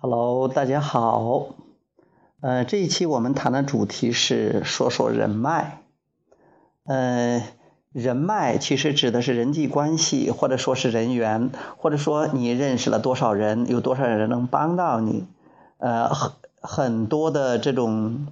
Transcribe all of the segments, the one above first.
Hello，大家好。呃，这一期我们谈的主题是说说人脉。呃，人脉其实指的是人际关系，或者说是人缘，或者说你认识了多少人，有多少人能帮到你。呃，很很多的这种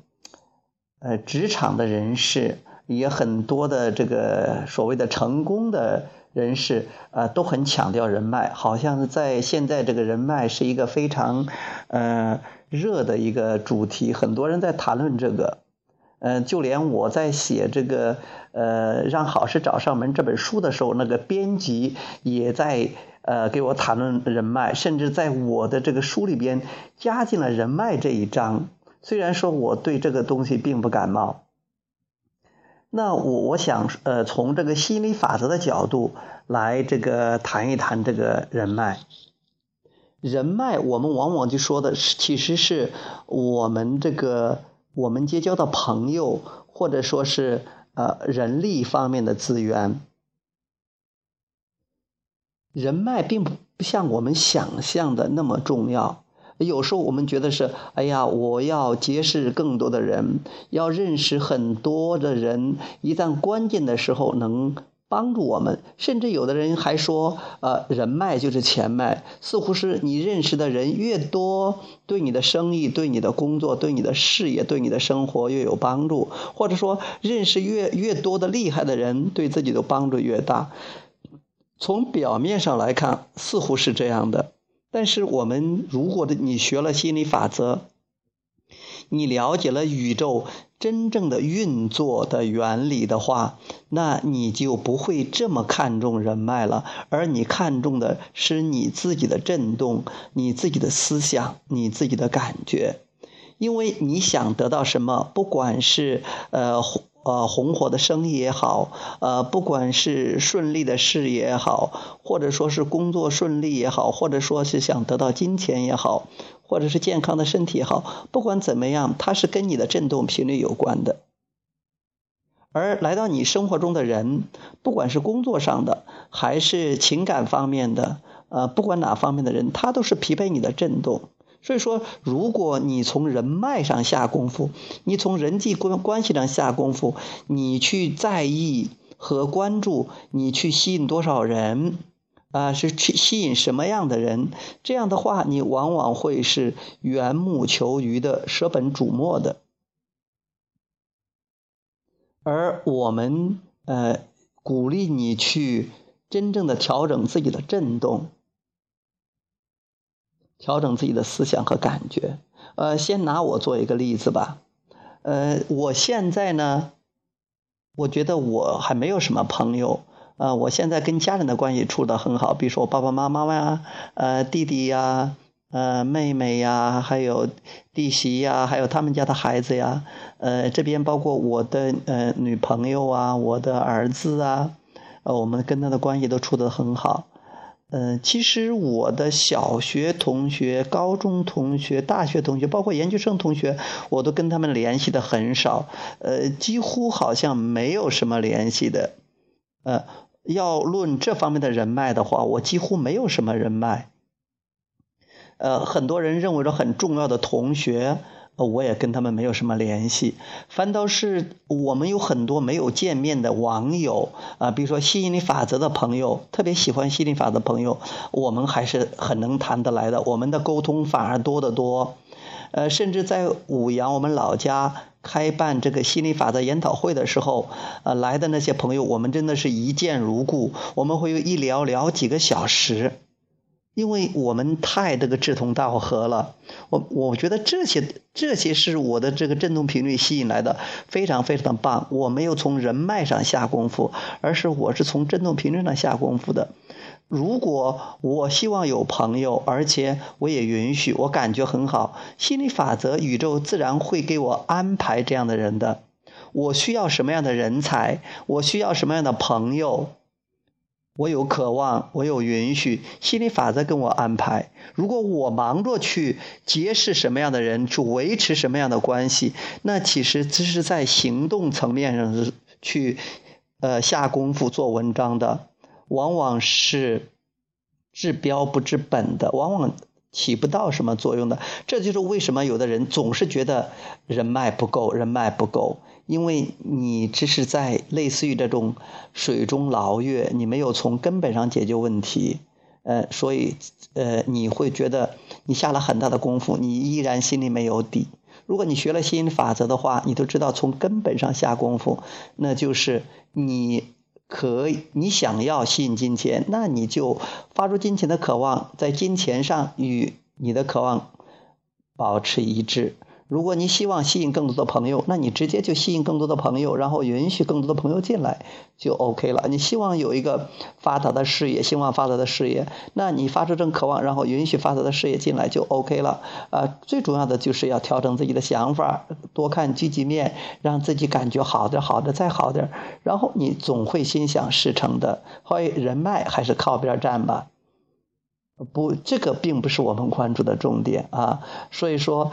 呃职场的人士，也很多的这个所谓的成功的。人士呃都很强调人脉，好像在现在这个人脉是一个非常呃热的一个主题，很多人在谈论这个，呃就连我在写这个呃让好事找上门这本书的时候，那个编辑也在呃给我谈论人脉，甚至在我的这个书里边加进了人脉这一章，虽然说我对这个东西并不感冒。那我我想呃从这个心理法则的角度来这个谈一谈这个人脉。人脉我们往往就说的是其实是我们这个我们结交的朋友或者说是呃人力方面的资源。人脉并不像我们想象的那么重要。有时候我们觉得是，哎呀，我要结识更多的人，要认识很多的人，一旦关键的时候能帮助我们。甚至有的人还说，呃，人脉就是钱脉，似乎是你认识的人越多，对你的生意、对你的工作、对你的事业、对你的生活越有帮助，或者说认识越越多的厉害的人，对自己的帮助越大。从表面上来看，似乎是这样的。但是我们如果的你学了心理法则，你了解了宇宙真正的运作的原理的话，那你就不会这么看重人脉了，而你看重的是你自己的震动、你自己的思想、你自己的感觉，因为你想得到什么，不管是呃。呃，红火的生意也好，呃，不管是顺利的事业也好，或者说是工作顺利也好，或者说是想得到金钱也好，或者是健康的身体也好，不管怎么样，它是跟你的振动频率有关的。而来到你生活中的人，不管是工作上的，还是情感方面的，呃，不管哪方面的人，他都是匹配你的振动。所以说，如果你从人脉上下功夫，你从人际关关系上下功夫，你去在意和关注，你去吸引多少人，啊，是去吸引什么样的人？这样的话，你往往会是缘木求鱼的，舍本逐末的。而我们呃，鼓励你去真正的调整自己的振动。调整自己的思想和感觉。呃，先拿我做一个例子吧。呃，我现在呢，我觉得我还没有什么朋友。呃，我现在跟家人的关系处得很好，比如说我爸爸妈妈呀，呃，弟弟呀，呃，妹妹呀，还有弟媳呀，还有他们家的孩子呀。呃，这边包括我的呃女朋友啊，我的儿子啊，呃，我们跟他的关系都处得很好。嗯，其实我的小学同学、高中同学、大学同学，包括研究生同学，我都跟他们联系的很少，呃，几乎好像没有什么联系的。呃，要论这方面的人脉的话，我几乎没有什么人脉。呃，很多人认为说很重要的同学。我也跟他们没有什么联系，反倒是我们有很多没有见面的网友啊，比如说吸引力法则的朋友，特别喜欢吸引力法则的朋友，我们还是很能谈得来的，我们的沟通反而多得多。呃，甚至在五阳我们老家开办这个吸引力法则研讨会的时候，呃，来的那些朋友，我们真的是一见如故，我们会一聊聊几个小时。因为我们太这个志同道合了，我我觉得这些这些是我的这个振动频率吸引来的，非常非常的棒。我没有从人脉上下功夫，而是我是从振动频率上下功夫的。如果我希望有朋友，而且我也允许，我感觉很好，心理法则，宇宙自然会给我安排这样的人的。我需要什么样的人才？我需要什么样的朋友？我有渴望，我有允许，心理法则跟我安排。如果我忙着去结识什么样的人，去维持什么样的关系，那其实这是在行动层面上去，呃，下功夫做文章的，往往是治标不治本的，往往。起不到什么作用的。这就是为什么有的人总是觉得人脉不够，人脉不够，因为你只是在类似于这种水中捞月，你没有从根本上解决问题。呃，所以呃，你会觉得你下了很大的功夫，你依然心里没有底。如果你学了吸引法则的话，你都知道从根本上下功夫，那就是你可以，你想要吸引金钱，那你就发出金钱的渴望，在金钱上与你的渴望保持一致。如果你希望吸引更多的朋友，那你直接就吸引更多的朋友，然后允许更多的朋友进来，就 OK 了。你希望有一个发达的事业，希望发达的事业，那你发出这种渴望，然后允许发达的事业进来，就 OK 了。啊，最重要的就是要调整自己的想法，多看积极面，让自己感觉好点，好的再好点，然后你总会心想事成的。所以人脉还是靠边站吧。不，这个并不是我们关注的重点啊。所以说，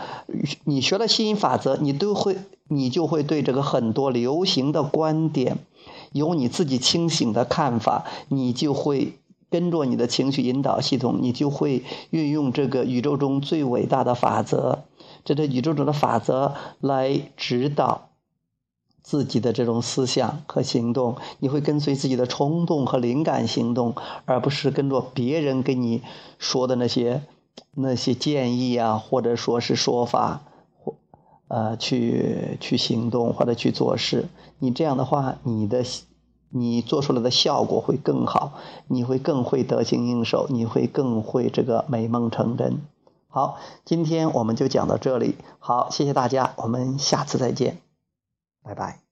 你学了吸引法则，你都会，你就会对这个很多流行的观点有你自己清醒的看法，你就会跟着你的情绪引导系统，你就会运用这个宇宙中最伟大的法则，这个宇宙中的法则来指导。自己的这种思想和行动，你会跟随自己的冲动和灵感行动，而不是跟着别人跟你说的那些那些建议啊，或者说是说法，或呃去去行动或者去做事。你这样的话，你的你做出来的效果会更好，你会更会得心应手，你会更会这个美梦成真。好，今天我们就讲到这里。好，谢谢大家，我们下次再见。拜拜。